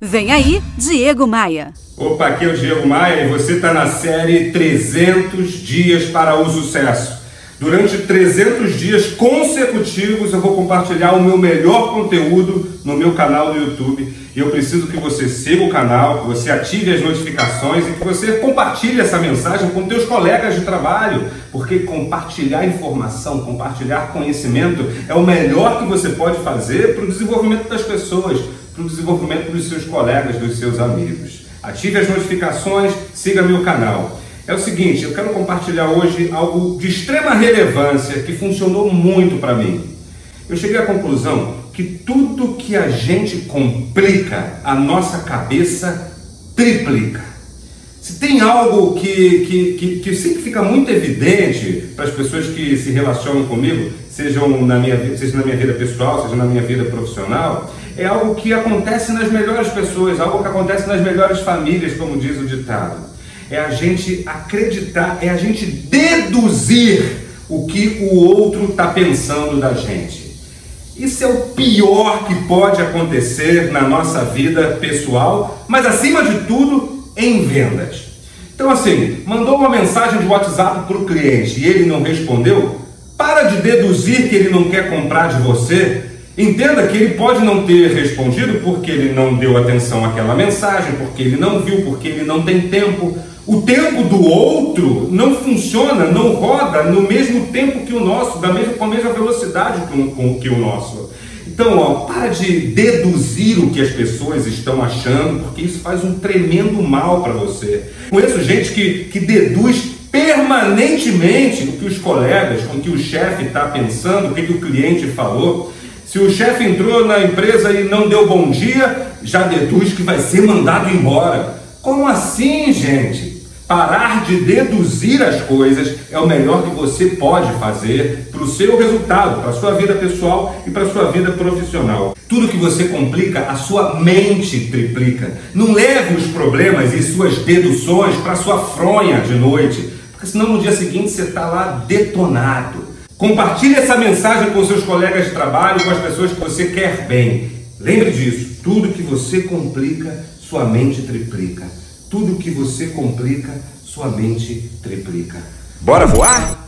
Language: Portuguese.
Vem aí, Diego Maia. Opa, aqui é o Diego Maia e você está na série 300 Dias para o Sucesso. Durante 300 dias consecutivos eu vou compartilhar o meu melhor conteúdo no meu canal do YouTube. E eu preciso que você siga o canal, que você ative as notificações e que você compartilhe essa mensagem com teus colegas de trabalho, porque compartilhar informação, compartilhar conhecimento é o melhor que você pode fazer para o desenvolvimento das pessoas, para o desenvolvimento dos seus colegas, dos seus amigos. Ative as notificações, siga meu canal. É o seguinte, eu quero compartilhar hoje algo de extrema relevância que funcionou muito para mim. Eu cheguei à conclusão que tudo que a gente complica, a nossa cabeça triplica. Se tem algo que, que, que, que sempre fica muito evidente para as pessoas que se relacionam comigo, sejam na minha, seja na minha vida pessoal, seja na minha vida profissional, é algo que acontece nas melhores pessoas, algo que acontece nas melhores famílias, como diz o ditado é a gente acreditar, é a gente deduzir o que o outro está pensando da gente. Isso é o pior que pode acontecer na nossa vida pessoal, mas acima de tudo, em vendas. Então, assim, mandou uma mensagem de WhatsApp para o cliente e ele não respondeu, para de deduzir que ele não quer comprar de você. Entenda que ele pode não ter respondido porque ele não deu atenção àquela mensagem, porque ele não viu, porque ele não tem tempo, o tempo do outro não funciona, não roda no mesmo tempo que o nosso, da mesma, com a mesma velocidade que o, nosso. Então, ó, para de deduzir o que as pessoas estão achando, porque isso faz um tremendo mal para você. Conheço gente que, que deduz permanentemente o que os colegas, o que o chefe está pensando, o que, que o cliente falou. Se o chefe entrou na empresa e não deu bom dia, já deduz que vai ser mandado embora. Como assim, gente? Parar de deduzir as coisas é o melhor que você pode fazer para o seu resultado, para a sua vida pessoal e para a sua vida profissional. Tudo que você complica, a sua mente triplica. Não leve os problemas e suas deduções para sua fronha de noite, porque senão no dia seguinte você está lá detonado. Compartilhe essa mensagem com seus colegas de trabalho, com as pessoas que você quer bem. Lembre disso, tudo que você complica, sua mente triplica. Tudo que você complica, sua mente triplica. Bora voar?